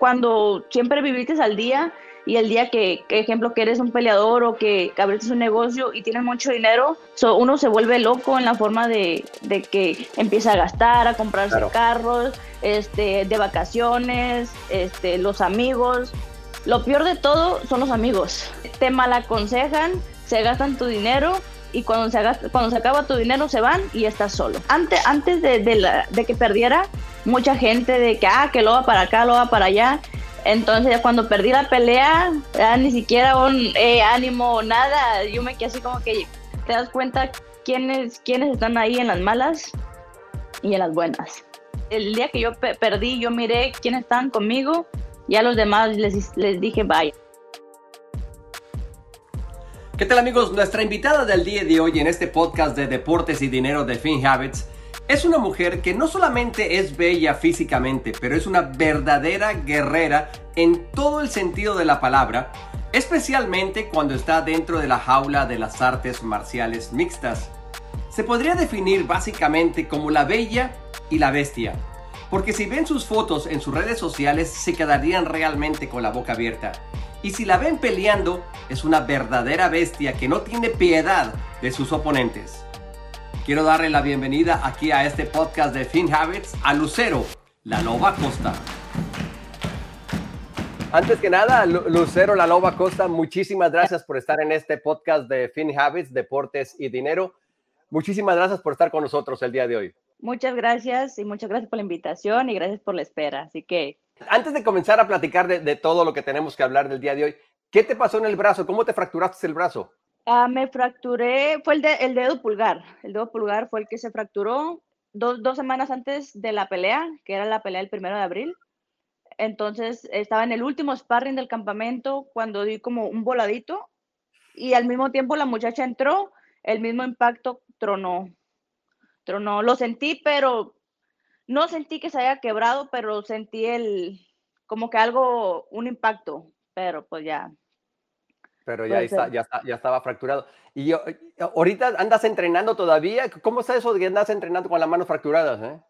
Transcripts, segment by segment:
cuando siempre viviste al día y el día que, ejemplo, que eres un peleador o que, abriste un negocio y tienes mucho dinero, uno se vuelve loco en la forma de, que empieza a gastar, a comprarse carros, este, de vacaciones, este, los amigos. Lo peor de todo son los amigos. Te malaconsejan, se gastan tu dinero y cuando se, cuando se acaba tu dinero se van y estás solo. Antes, antes de, de que perdiera, mucha gente de que, ah, que lo va para acá, lo va para allá. Entonces, cuando perdí la pelea, ya ni siquiera un eh, ánimo o nada. Yo me quedé así como que te das cuenta quiénes, quiénes están ahí en las malas y en las buenas. El día que yo perdí, yo miré quiénes estaban conmigo y a los demás les, les dije bye. ¿Qué tal amigos? Nuestra invitada del día de hoy en este podcast de Deportes y Dinero de Fin Habits es una mujer que no solamente es bella físicamente, pero es una verdadera guerrera en todo el sentido de la palabra, especialmente cuando está dentro de la jaula de las artes marciales mixtas. Se podría definir básicamente como la bella y la bestia, porque si ven sus fotos en sus redes sociales se quedarían realmente con la boca abierta. Y si la ven peleando, es una verdadera bestia que no tiene piedad de sus oponentes. Quiero darle la bienvenida aquí a este podcast de Fin Habits a Lucero, la Loba Costa. Antes que nada, Lucero, la Loba Costa, muchísimas gracias por estar en este podcast de Fin Habits, Deportes y Dinero. Muchísimas gracias por estar con nosotros el día de hoy. Muchas gracias y muchas gracias por la invitación y gracias por la espera. Así que... Antes de comenzar a platicar de, de todo lo que tenemos que hablar del día de hoy, ¿qué te pasó en el brazo? ¿Cómo te fracturaste el brazo? Ah, me fracturé, fue el, dedo pulgar. El dedo pulgar fue el que se fracturó dos, dos, semanas antes de la pelea, que era la pelea del primero de abril. Entonces estaba en el último sparring del campamento cuando di como un voladito y al mismo tiempo la muchacha entró, el mismo impacto tronó. Tronó. Lo sentí, pero no sentí que se haya quebrado, pero sentí el como que algo, un impacto, pero pues ya, pero ya, está, ya, ya, estaba fracturado. Y yo, ahorita andas entrenando todavía. ¿Cómo está eso de que andas entrenando con las manos fracturadas? Eh?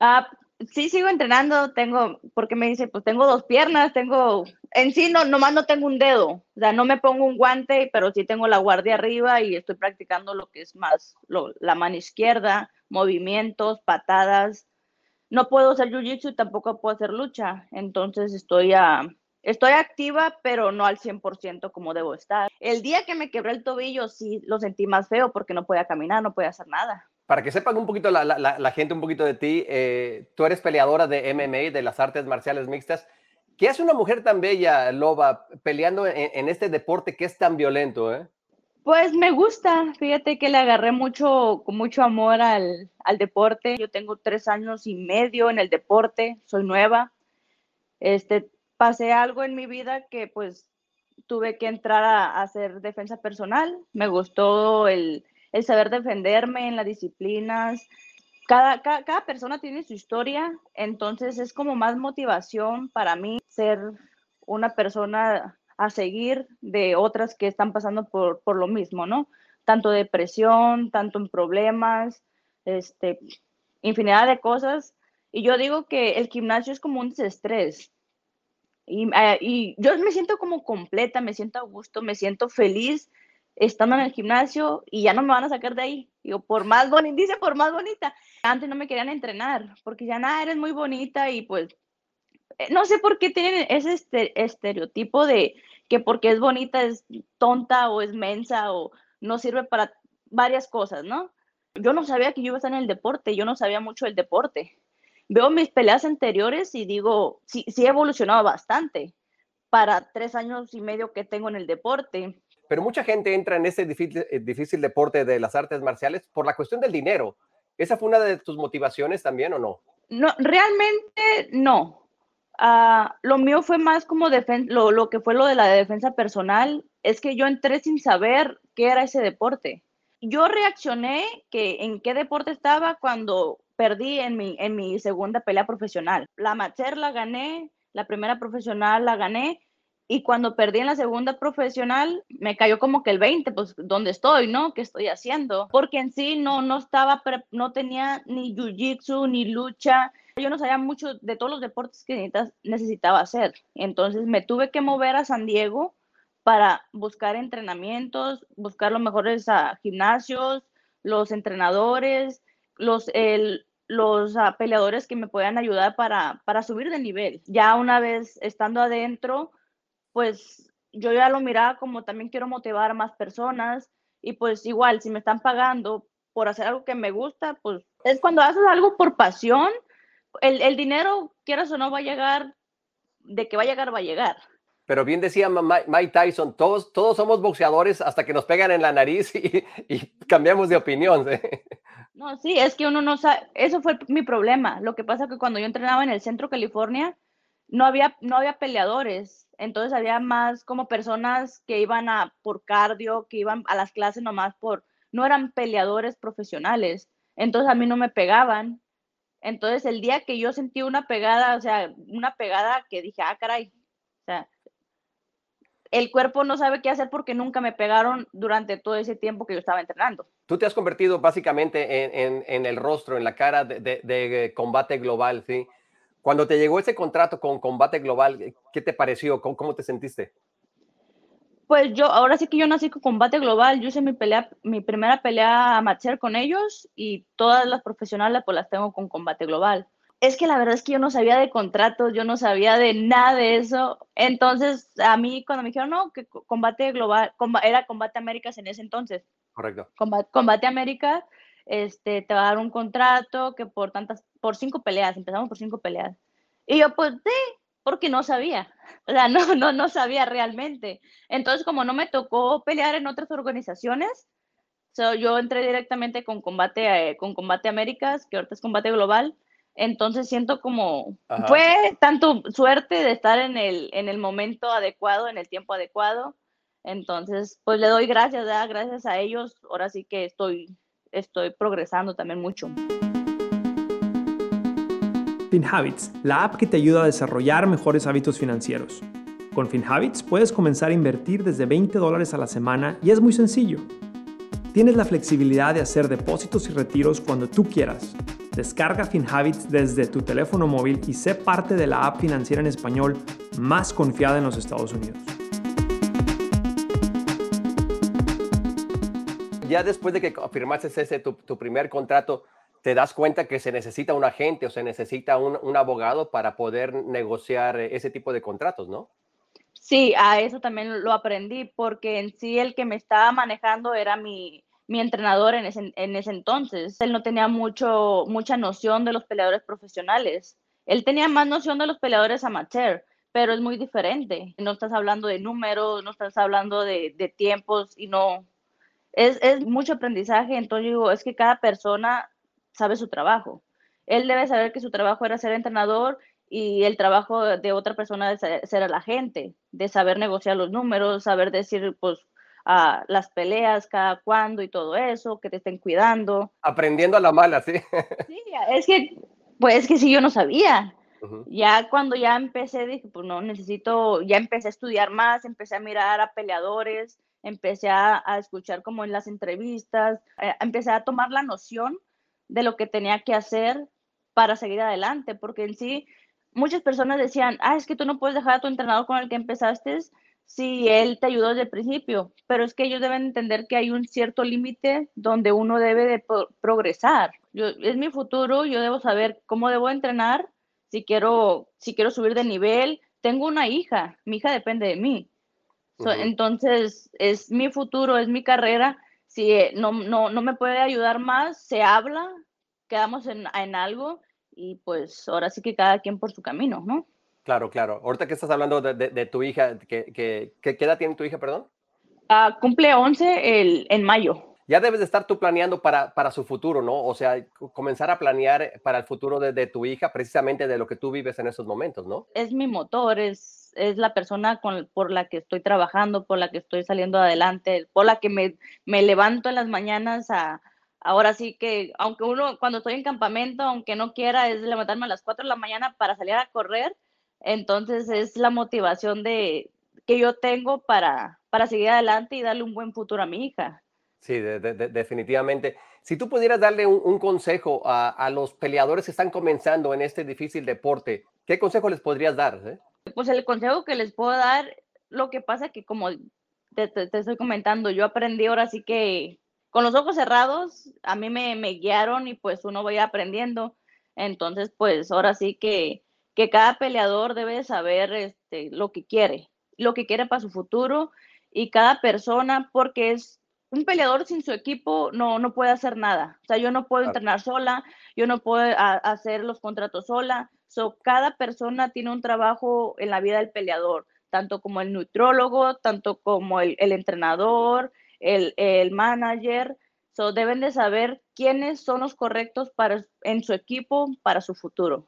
Ah, sí, sigo entrenando. Tengo, porque me dice, pues tengo dos piernas, tengo, en sí, no, nomás no tengo un dedo. O sea, no me pongo un guante, pero sí tengo la guardia arriba y estoy practicando lo que es más la mano izquierda, movimientos, patadas. No puedo hacer jiu-jitsu y tampoco puedo hacer lucha. Entonces estoy a Estoy activa, pero no al 100% como debo estar. El día que me quebré el tobillo, sí lo sentí más feo porque no podía caminar, no podía hacer nada. Para que sepan un poquito la, gente un poquito de ti, eh, tú eres peleadora de MMA, de las artes marciales mixtas. ¿Qué hace una mujer tan bella, Loba, peleando en, este deporte que es tan violento? Eh? Pues me gusta, fíjate que le agarré mucho, con mucho amor al, al deporte. Yo tengo tres años y medio en el deporte, soy nueva. Este, pasé algo en mi vida que pues tuve que entrar a, hacer defensa personal. Me gustó el, saber defenderme en las disciplinas. Cada, cada, persona tiene su historia, entonces es como más motivación para mí ser una persona a seguir de otras que están pasando por, por lo mismo, ¿no? Tanto depresión, tanto en problemas, este, infinidad de cosas. Y yo digo que el gimnasio es como un desestrés. Eh, y, yo me siento como completa, me siento a gusto, me siento feliz estando en el gimnasio y ya no me van a sacar de ahí. Digo, por más bonita, dice por más bonita. Antes no me querían entrenar porque ya nada, eres muy bonita y pues eh, no sé por qué tienen ese este, estereotipo de que porque es bonita es tonta o es mensa o no sirve para varias cosas, ¿no? Yo no sabía que yo iba a estar en el deporte, yo no sabía mucho del deporte veo mis peleas anteriores y digo, sí, sí he evolucionado bastante para tres años y medio que tengo en el deporte. Pero mucha gente entra en ese difícil, eh, difícil deporte de las artes marciales por la cuestión del dinero. ¿Esa fue una de tus motivaciones también o no? No, realmente no. Uh, lo mío fue más como lo, lo que fue lo de la defensa personal, es que yo entré sin saber qué era ese deporte. Yo reaccioné que en qué deporte estaba cuando perdí en mi, en mi segunda pelea profesional. La amateur la gané, la primera profesional la gané, y cuando perdí en la segunda profesional, me cayó como que el 20, pues, ¿dónde estoy, no? ¿Qué estoy haciendo? Porque en sí no, no estaba, no tenía ni jiu-jitsu, ni lucha, Yo no sabía mucho de todos los deportes que necesitaba hacer. Entonces me tuve que mover a San Diego para buscar entrenamientos, buscar los mejores ah, gimnasios, los entrenadores, los, los ah, peleadores que me puedan ayudar para, para subir de nivel. Ya una vez estando adentro, pues yo ya lo miraba como también quiero motivar a más personas y pues igual, si me están pagando por hacer algo que me gusta, pues es cuando haces algo por pasión, el, el dinero, quieras o no, va a llegar, de que va a llegar, va a llegar. Pero bien decía Mike Tyson, todos, todos somos boxeadores hasta que nos pegan en la nariz y, y cambiamos de opinión. ¿eh? No, sí, es que uno no sabe, eso fue mi problema. Lo que pasa que cuando yo entrenaba en el centro California, no había, no había peleadores, entonces había más como personas que iban a por cardio, que iban a las clases nomás por, no eran peleadores profesionales, entonces a mí no me pegaban. Entonces el día que yo sentí una pegada, o sea, una pegada que dije, ah, caray, el cuerpo no sabe qué hacer porque nunca me pegaron durante todo ese tiempo que yo estaba entrenando. Tú te has convertido básicamente en, el rostro, en la cara de, combate global, ¿sí? Cuando te llegó ese contrato con Combate Global, ¿qué te pareció? ¿Cómo, te sentiste? Pues yo, ahora sí que yo nací con Combate Global, yo hice mi pelea, mi primera pelea amateur con ellos y todas las profesionales pues las tengo con Combate Global. Es que la verdad es que yo no sabía de contratos, yo no sabía de nada de eso. Entonces, a mí cuando me dijeron, no, que Combate Global, era Combate Américas en ese entonces. Correcto. Combate, Combate América, este, te va a dar un contrato que por tantas, por cinco peleas, empezamos por cinco peleas. Y yo, pues sí, porque no sabía, o sea, no, no, no sabía realmente. Entonces, como no me tocó pelear en otras organizaciones, yo entré directamente con Combate, eh, con Combate Américas, que ahorita es Combate Global. Entonces siento como, fue tanto suerte de estar en el, en el momento adecuado, en el tiempo adecuado. Entonces, pues le doy gracias, gracias a ellos. Ahora sí que estoy, estoy progresando también mucho. FinHabits, la app que te ayuda a desarrollar mejores hábitos financieros. Con FinHabits puedes comenzar a invertir desde 20 dólares a la semana y es muy sencillo. Tienes la flexibilidad de hacer depósitos y retiros cuando tú quieras. Descarga FinHabits desde tu teléfono móvil y sé parte de la app financiera en español más confiada en los Estados Unidos. Ya después de que firmaste ese tu, tu primer contrato, te das cuenta que se necesita un agente o se necesita un, abogado para poder negociar ese tipo de contratos, ¿no? Sí, a eso también lo aprendí, porque en sí el que me estaba manejando era mi, entrenador en ese, en ese, entonces. Él no tenía mucho, mucha noción de los peleadores profesionales. Él tenía más noción de los peleadores amateur, pero es muy diferente. No estás hablando de números, no estás hablando de, de tiempos y no... Es, es mucho aprendizaje, entonces digo, es que cada persona sabe su trabajo. Él debe saber que su trabajo era ser entrenador y el trabajo de otra persona es ser el agente, de saber negociar los números, saber decir, pues, a las peleas, cada cuándo y todo eso, que te estén cuidando. Aprendiendo a la mala, sí. Sí, es que, pues, es que sí, yo no sabía. Ya cuando ya empecé, dije, pues no, necesito, ya empecé a estudiar más, empecé a mirar a peleadores, empecé a, a escuchar como en las entrevistas, eh, empecé a tomar la noción de lo que tenía que hacer para seguir adelante, porque en sí muchas personas decían, ah, es que tú no puedes dejar a tu entrenador con el que empezaste si él te ayudó desde el principio, pero es que ellos deben entender que hay un cierto límite donde uno debe de progresar. Yo, es mi futuro, yo debo saber cómo debo entrenar, si quiero, si quiero subir de nivel. Tengo una hija, mi hija depende de mí. entonces, es mi futuro, es mi carrera si eh, no, no, no me puede ayudar más, se habla, quedamos en, en, algo y pues ahora sí que cada quien por su camino, ¿no? Claro, claro. Ahorita que estás hablando de, de, tu hija, ¿qué, edad tiene tu hija, perdón? Uh, cumple 11 el, en mayo. Ya debes de estar tú planeando para, para, su futuro, ¿no? O sea, comenzar a planear para el futuro de, de tu hija precisamente de lo que tú vives en esos momentos, ¿no? Es mi motor, es es la persona con, por la que estoy trabajando, por la que estoy saliendo adelante, por la que me, me levanto en las mañanas a, ahora sí que, aunque uno cuando estoy en campamento, aunque no quiera, es levantarme a las 4 de la mañana para salir a correr, entonces es la motivación de, que yo tengo para, para seguir adelante y darle un buen futuro a mi hija. Sí, definitivamente. Si tú pudieras darle un, consejo a, los peleadores que están comenzando en este difícil deporte, ¿qué consejo les podrías dar? Eh? Pues el consejo que les puedo dar, lo que pasa que como te, estoy comentando, yo aprendí ahora sí que con los ojos cerrados, a mí me, me guiaron y pues uno va aprendiendo. Entonces, pues ahora sí que, que cada peleador debe saber este, lo que quiere, lo que quiere para su futuro y cada persona, porque es un peleador sin su equipo no, no puede hacer nada. O sea, yo no puedo entrenar sola, yo no puedo hacer los contratos sola. So, cada persona tiene un trabajo en la vida del peleador, tanto como el nutrólogo, tanto como el, entrenador, el, el, manager. So, deben de saber quiénes son los correctos para, en su equipo para su futuro.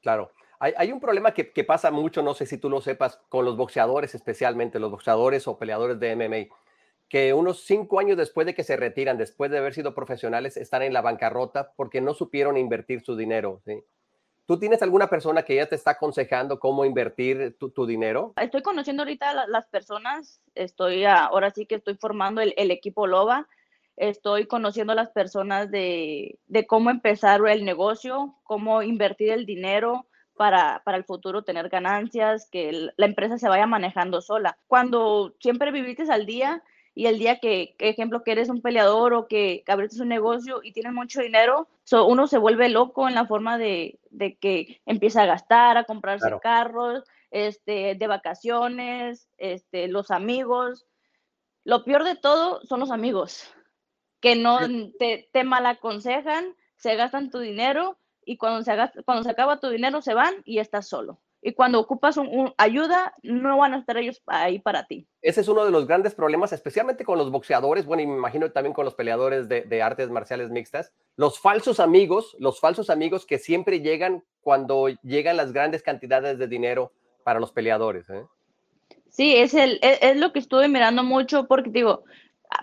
Claro. Hay, un problema que, que pasa mucho, no sé si tú lo sepas, con los boxeadores especialmente, los boxeadores o peleadores de MMA que unos cinco años después de que se retiran, después de haber sido profesionales, están en la bancarrota porque no supieron invertir su dinero. ¿Tú tienes alguna persona que ya te está aconsejando cómo invertir tu, dinero? Estoy conociendo ahorita a las personas, estoy ahora sí que estoy formando el, equipo LOBA, estoy conociendo a las personas de, cómo empezar el negocio, cómo invertir el dinero, para, para, el futuro tener ganancias, que la empresa se vaya manejando sola. Cuando siempre viviste al día, y el día que, ejemplo, que eres un peleador o que, abriste un negocio y tienes mucho dinero, uno se vuelve loco en la forma de, que empieza a gastar, a comprarse carros, este, de vacaciones, este, los amigos. Lo peor de todo son los amigos, que no te, te mal aconsejan, se gastan tu dinero y cuando se, cuando se acaba tu dinero se van y estás solo y cuando ocupas un, ayuda, no van a estar ellos ahí para ti. Ese es uno de los grandes problemas, especialmente con los boxeadores, bueno, y me imagino también con los peleadores de, artes marciales mixtas, los falsos amigos, los falsos amigos que siempre llegan cuando llegan las grandes cantidades de dinero para los peleadores. ¿eh? Sí, es, el, es, lo que estuve mirando mucho porque digo,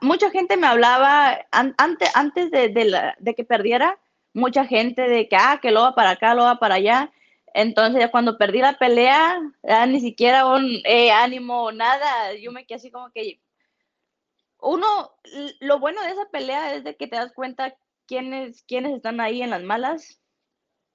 mucha gente me hablaba antes, antes de, de, de que perdiera, mucha gente de que, ah, que lo va para acá, lo va para allá entonces, ya cuando perdí la pelea, ya ni siquiera un eh, ánimo o nada. Yo me quedé así como que. Uno, lo bueno de esa pelea es de que te das cuenta quiénes, quiénes están ahí en las malas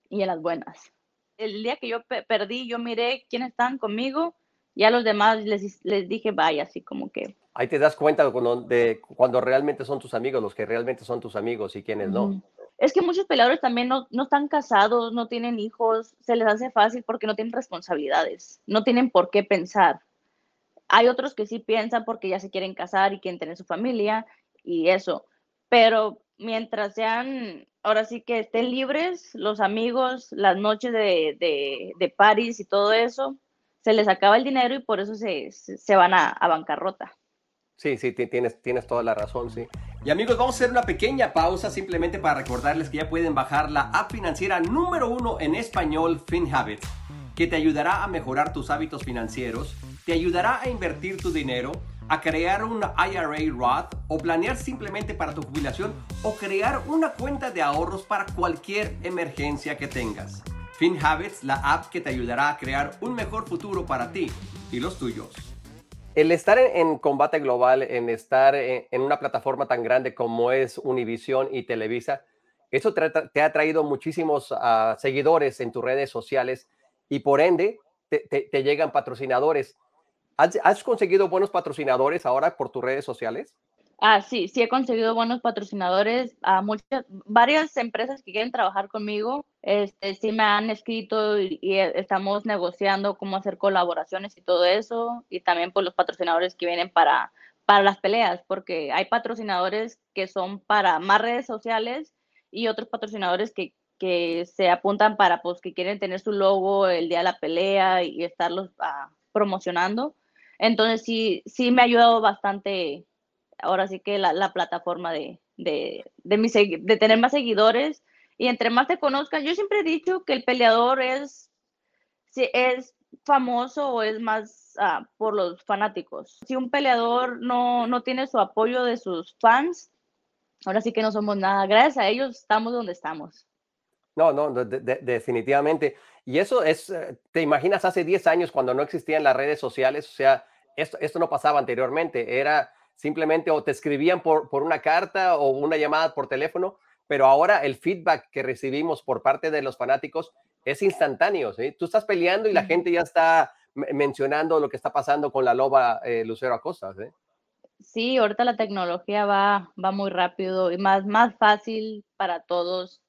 y en las buenas. El día que yo perdí, yo miré quiénes están conmigo y a los demás les, les dije, vaya, así como que. Ahí te das cuenta cuando, de cuando realmente son tus amigos, los que realmente son tus amigos y quiénes no es que muchos peleadores también no, están casados, no tienen hijos, se les hace fácil porque no tienen responsabilidades, no tienen por qué pensar. Hay otros que sí piensan porque ya se quieren casar y quieren tener su familia y eso, pero mientras sean, ahora sí que estén libres, los amigos, las noches de, de, de París y todo eso, se les acaba el dinero y por eso se, se van a, a bancarrota. Sí, sí, tienes, tienes toda la razón, sí. Y amigos, vamos a hacer una pequeña pausa simplemente para recordarles que ya pueden bajar la app financiera número uno en español, FinHabit, que te ayudará a mejorar tus hábitos financieros, te ayudará a invertir tu dinero, a crear un IRA Roth o planear simplemente para tu jubilación o crear una cuenta de ahorros para cualquier emergencia que tengas. FinHabits, la app que te ayudará a crear un mejor futuro para ti y los tuyos el estar en, combate global, en estar en, una plataforma tan grande como es Univision y Televisa, eso te, ha traído muchísimos ah, seguidores en tus redes sociales y por ende te, llegan patrocinadores. ¿Has, conseguido buenos patrocinadores ahora por tus redes sociales? Ah, sí, sí he conseguido buenos patrocinadores a muchas, varias empresas que quieren trabajar conmigo. Este, sí me han escrito y, estamos negociando cómo hacer colaboraciones y todo eso. Y también por los patrocinadores que vienen para, para las peleas, porque hay patrocinadores que son para más redes sociales y otros patrocinadores que, que se apuntan para, pues, que quieren tener su logo el día de la pelea y, estarlos ah, promocionando. Entonces sí, sí me ha ayudado bastante ahora sí que la, plataforma de, de, de, tener más seguidores y entre más te conozcan, yo siempre he dicho que el peleador es, si es famoso o es más ah, por los fanáticos. Si un peleador no, no tiene su apoyo de sus fans, ahora sí que no somos nada. Gracias a ellos estamos donde estamos. No, no, definitivamente. Y eso es, eh, te imaginas hace 10 años cuando no existían las redes sociales, o sea, esto, esto no pasaba anteriormente, era simplemente o te escribían por, por una carta o una llamada por teléfono, pero ahora el feedback que recibimos por parte de los fanáticos es instantáneo. ¿sí? Tú estás peleando y la gente ya está mencionando lo que está pasando con la loba eh, Lucero Acosta. ¿sí? sí, ahorita la tecnología va, va muy rápido y más, más fácil para todos,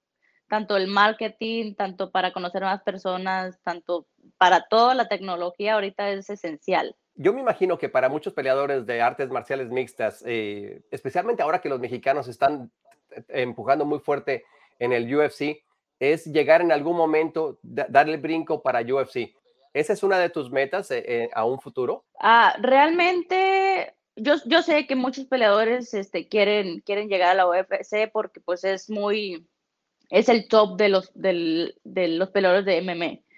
tanto el marketing, tanto para conocer más personas, tanto para toda la tecnología ahorita es esencial. Yo me imagino que para muchos peleadores de artes marciales mixtas, eh, especialmente ahora que los mexicanos están eh, empujando muy fuerte en el UFC, es llegar en algún momento, darle brinco para UFC. ¿Esa es una de tus metas eh, a un futuro? Ah, realmente yo, yo sé que muchos peleadores este, quieren, quieren llegar a la UFC porque pues es muy, es el top de los, de los peleadores de MMA.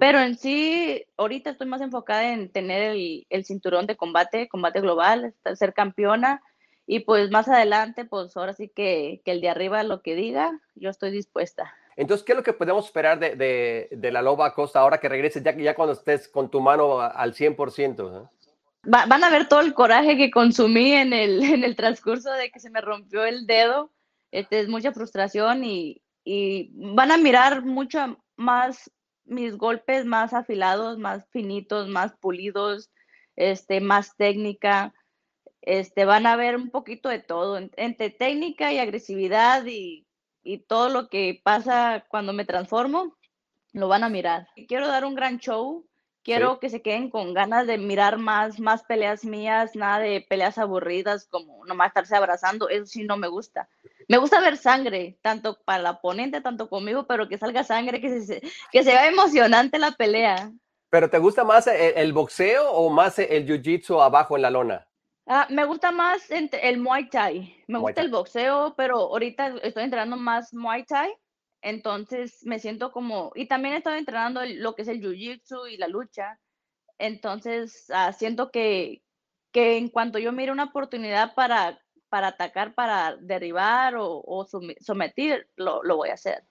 Pero en sí, ahorita estoy más enfocada en tener el, el, cinturón de combate, combate global, ser campeona. Y pues más adelante, pues ahora sí que, que el de arriba lo que diga, yo estoy dispuesta. Entonces, ¿qué es lo que podemos esperar de, de, de la Loba Costa ahora que regreses, ya, ya cuando estés con tu mano al 100%? van a ver todo el coraje que consumí en el, en el transcurso de que se me rompió el dedo. Este, es mucha frustración y, y van a mirar mucho más mis golpes más afilados, más finitos, más pulidos, este, más técnica. Este, van a ver un poquito de todo, entre técnica y agresividad y, y todo lo que pasa cuando me transformo, lo van a mirar. Quiero dar un gran show, Quiero que se queden con ganas de mirar más, más peleas mías, nada de peleas aburridas como nomás estarse abrazando, eso sí no me gusta. Me gusta ver sangre, tanto para la oponente, tanto conmigo, pero que salga sangre, que se, que se vea emocionante la pelea. ¿Pero te gusta más el, boxeo o más el jiu-jitsu abajo en la lona? Ah, me gusta más el Muay Thai. Me gusta el boxeo, pero ahorita estoy entrenando más Muay Thai entonces me siento como, y también he estado entrenando lo que es el jiu-jitsu y la lucha. Entonces ah, siento que, que en cuanto yo mire una oportunidad para, para atacar, para derribar o, someter, lo, lo, voy a hacer.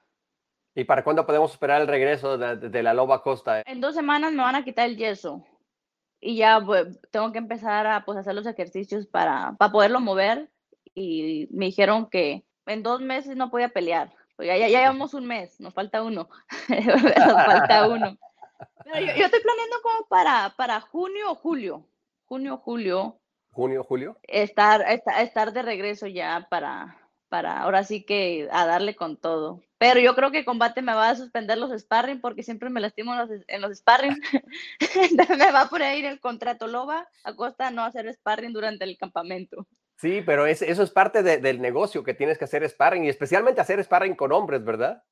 ¿Y para cuándo podemos esperar el regreso de, la Loba Costa? En dos semanas me van a quitar el yeso y ya pues, tengo que empezar a pues, hacer los ejercicios para, para poderlo mover y me dijeron que en dos meses no podía pelear pues ya, ya, llevamos un mes, nos falta uno. nos falta uno. Pero yo, estoy planeando como para, para junio o julio. Junio, julio. Junio, julio. Estar, estar, estar de regreso ya para, para ahora sí que a darle con todo. Pero yo creo que combate me va a suspender los sparring porque siempre me lastimo en los, en los sparring. me va a poner ir el contrato loba a costa de no hacer sparring durante el campamento. Sí, pero eso es parte del negocio que tienes que hacer sparring y especialmente hacer sparring con hombres, ¿verdad?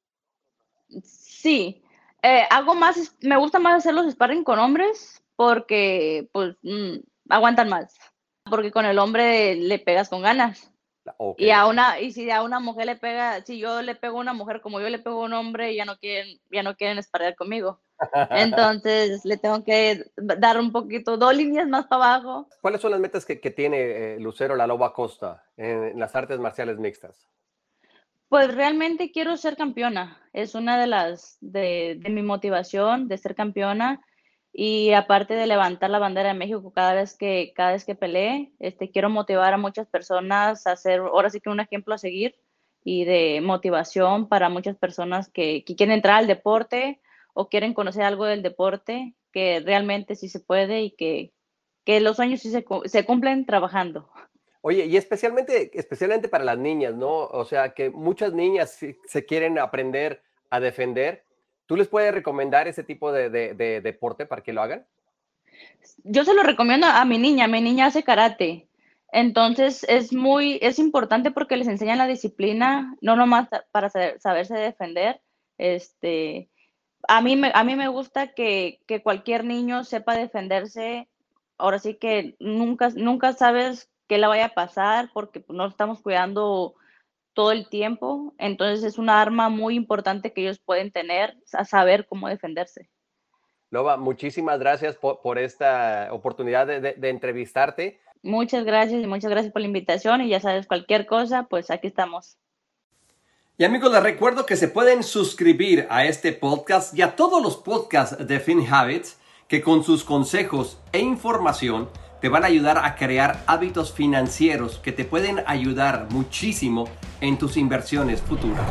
Sí, eh, hago más, me gusta más hacer los sparring con hombres porque pues mm, aguantan más, porque con el hombre le pegas con ganas. Y a una, y si a una mujer le pega, si yo le pego a una mujer como yo le pego a un hombre, ya no quieren, ya no quieren sparring conmigo. Entonces le tengo que dar un poquito, dos líneas más para abajo. ¿Cuáles son las metas que, tiene eh, Lucero La Loba Costa en, las artes marciales mixtas? Pues realmente quiero ser campeona. Es una de las de, mi motivación de ser campeona y aparte de levantar la bandera de México cada vez que cada vez que pelee, este quiero motivar a muchas personas a ser ahora sí que un ejemplo a seguir y de motivación para muchas personas que, que quieren entrar al deporte o quieren conocer algo del deporte, que realmente sí se puede y que, que los sueños sí se, se, cumplen trabajando. Oye, y especialmente, especialmente para las niñas, ¿no? O sea, que muchas niñas se quieren aprender a defender. ¿Tú les puedes recomendar ese tipo de, de, deporte para que lo hagan? Yo se lo recomiendo a mi niña. Mi niña hace karate. Entonces es muy, es importante porque les enseñan la disciplina, no nomás para saberse defender, este, a mí me, a mí me gusta que, cualquier niño sepa defenderse. Ahora sí que nunca, nunca sabes qué le vaya a pasar porque no estamos cuidando todo el tiempo. Entonces es una arma muy importante que ellos pueden tener, a saber cómo defenderse. Loba, muchísimas gracias por, esta oportunidad de, de, entrevistarte. Muchas gracias y muchas gracias por la invitación y ya sabes, cualquier cosa, pues aquí estamos. Y amigos, les recuerdo que se pueden suscribir a este podcast y a todos los podcasts de FinHabits que con sus consejos e información te van a ayudar a crear hábitos financieros que te pueden ayudar muchísimo en tus inversiones futuras.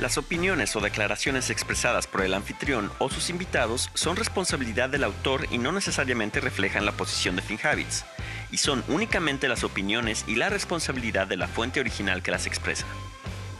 Las opiniones o declaraciones expresadas por el anfitrión o sus invitados son responsabilidad del autor y no necesariamente reflejan la posición de FinHabits, y son únicamente las opiniones y la responsabilidad de la fuente original que las expresa.